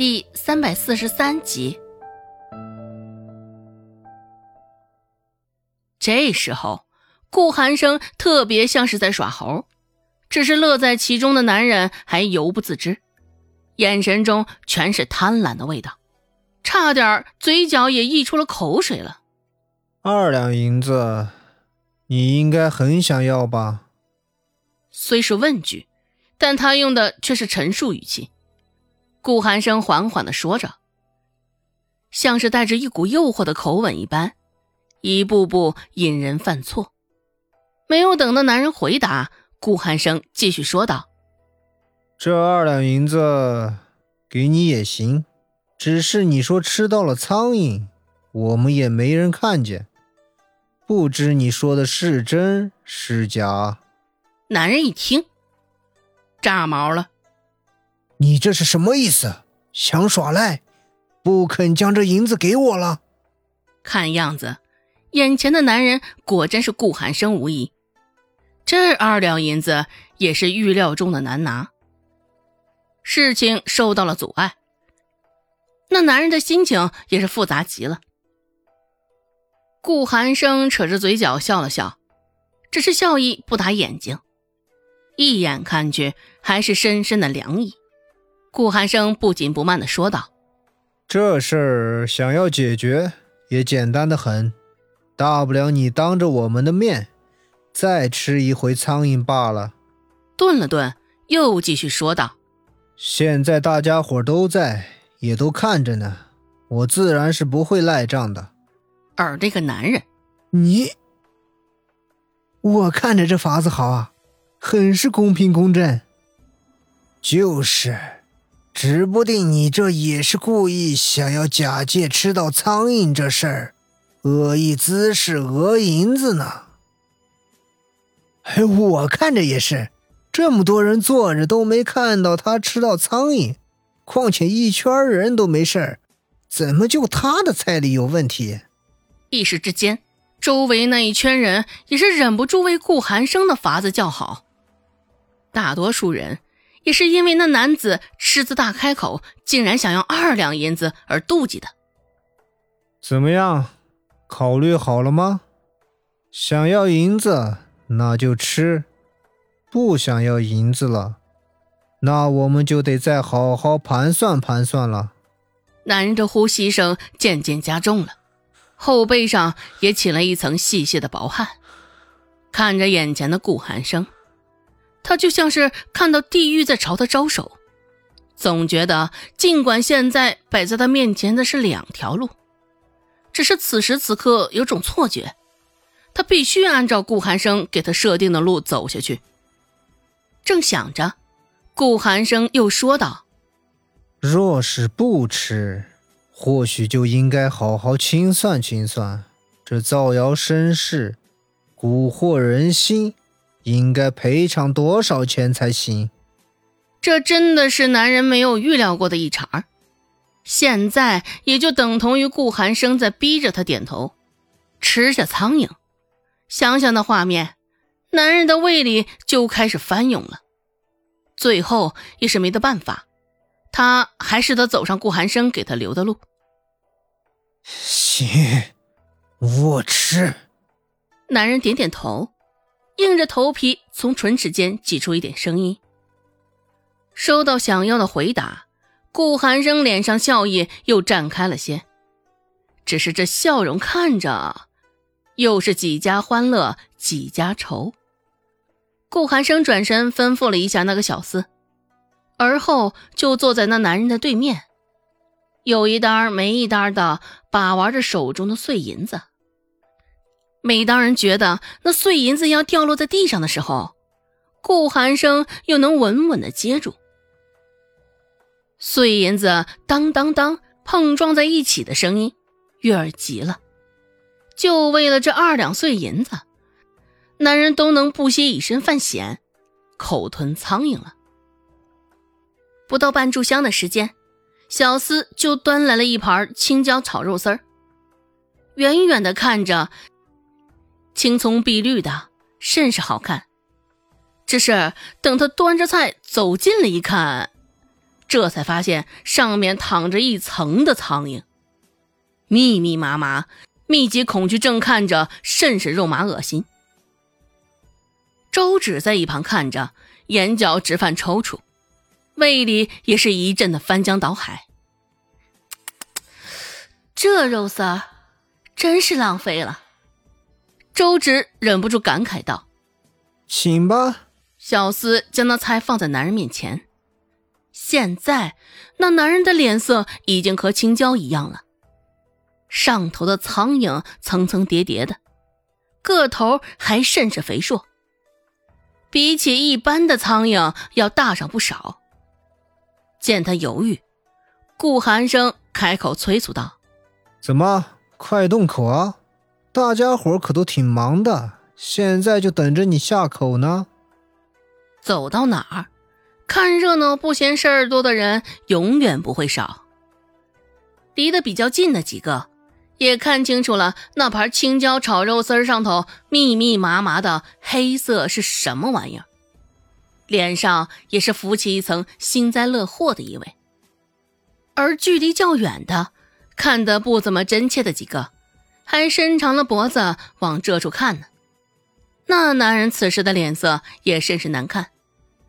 第三百四十三集。这时候，顾寒生特别像是在耍猴，只是乐在其中的男人还犹不自知，眼神中全是贪婪的味道，差点嘴角也溢出了口水了。二两银子，你应该很想要吧？虽是问句，但他用的却是陈述语气。顾寒生缓缓的说着，像是带着一股诱惑的口吻一般。一步步引人犯错，没有等到男人回答，顾寒生继续说道：“这二两银子给你也行，只是你说吃到了苍蝇，我们也没人看见，不知你说的是真是假。”男人一听，炸毛了：“你这是什么意思？想耍赖，不肯将这银子给我了？看样子。”眼前的男人果真是顾寒生无疑，这二两银子也是预料中的难拿。事情受到了阻碍，那男人的心情也是复杂极了。顾寒生扯着嘴角笑了笑，只是笑意不打眼睛，一眼看去还是深深的凉意。顾寒生不紧不慢的说道：“这事儿想要解决，也简单的很。”大不了你当着我们的面，再吃一回苍蝇罢了。顿了顿，又继续说道：“现在大家伙都在，也都看着呢，我自然是不会赖账的。”而这个男人，你，我看着这法子好啊，很是公平公正。就是，指不定你这也是故意想要假借吃到苍蝇这事儿。恶意滋事讹银子呢？哎，我看着也是，这么多人坐着都没看到他吃到苍蝇，况且一圈人都没事怎么就他的菜里有问题？一时之间，周围那一圈人也是忍不住为顾寒生的法子叫好。大多数人也是因为那男子狮子大开口，竟然想要二两银子而妒忌的。怎么样？考虑好了吗？想要银子，那就吃；不想要银子了，那我们就得再好好盘算盘算了。男人的呼吸声渐渐加重了，后背上也起了一层细细的薄汗。看着眼前的顾寒生，他就像是看到地狱在朝他招手，总觉得尽管现在摆在他面前的是两条路。只是此时此刻有种错觉，他必须按照顾寒生给他设定的路走下去。正想着，顾寒生又说道：“若是不吃，或许就应该好好清算清算，这造谣生事、蛊惑人心，应该赔偿多少钱才行？”这真的是男人没有预料过的一茬。现在也就等同于顾寒生在逼着他点头，吃下苍蝇。想想那画面，男人的胃里就开始翻涌了。最后也是没得办法，他还是得走上顾寒生给他留的路。行，我吃。男人点点头，硬着头皮从唇齿间挤出一点声音。收到想要的回答。顾寒生脸上笑意又绽开了些，只是这笑容看着，又是几家欢乐几家愁。顾寒生转身吩咐了一下那个小厮，而后就坐在那男人的对面，有一单没一单的把玩着手中的碎银子。每当人觉得那碎银子要掉落在地上的时候，顾寒生又能稳稳的接住。碎银子当当当碰撞在一起的声音，悦耳极了。就为了这二两碎银子，男人都能不惜以身犯险，口吞苍蝇了。不到半炷香的时间，小厮就端来了一盘青椒炒肉丝儿。远远的看着，青葱碧绿的，甚是好看。只是等他端着菜走近了一看。这才发现上面躺着一层的苍蝇，密密麻麻，密集恐惧症看着甚是肉麻恶心。周芷在一旁看着，眼角直犯抽搐，胃里也是一阵的翻江倒海。这肉丝儿真是浪费了。周芷忍不住感慨道：“请吧。”小厮将那菜放在男人面前。现在，那男人的脸色已经和青椒一样了。上头的苍蝇层层叠叠的，个头还甚是肥硕，比起一般的苍蝇要大上不少。见他犹豫，顾寒生开口催促道：“怎么，快动口啊！大家伙可都挺忙的，现在就等着你下口呢。”走到哪儿？看热闹不嫌事儿多的人永远不会少。离得比较近的几个也看清楚了，那盘青椒炒肉丝上头密密麻麻的黑色是什么玩意儿，脸上也是浮起一层幸灾乐祸的意味。而距离较远的，看得不怎么真切的几个，还伸长了脖子往这处看呢。那男人此时的脸色也甚是难看。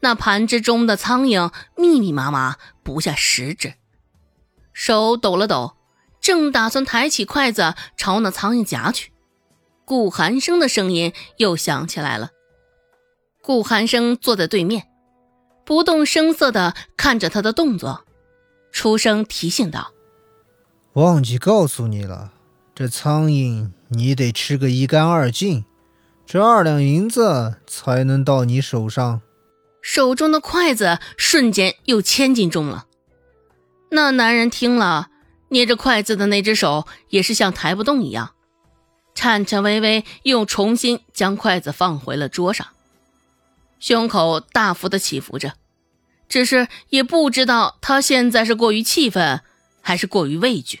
那盘之中的苍蝇密密麻麻，不下十只。手抖了抖，正打算抬起筷子朝那苍蝇夹去，顾寒生的声音又响起来了。顾寒生坐在对面，不动声色地看着他的动作，出声提醒道：“忘记告诉你了，这苍蝇你得吃个一干二净，这二两银子才能到你手上。”手中的筷子瞬间又千斤重了。那男人听了，捏着筷子的那只手也是像抬不动一样，颤颤巍巍又重新将筷子放回了桌上，胸口大幅的起伏着，只是也不知道他现在是过于气愤，还是过于畏惧。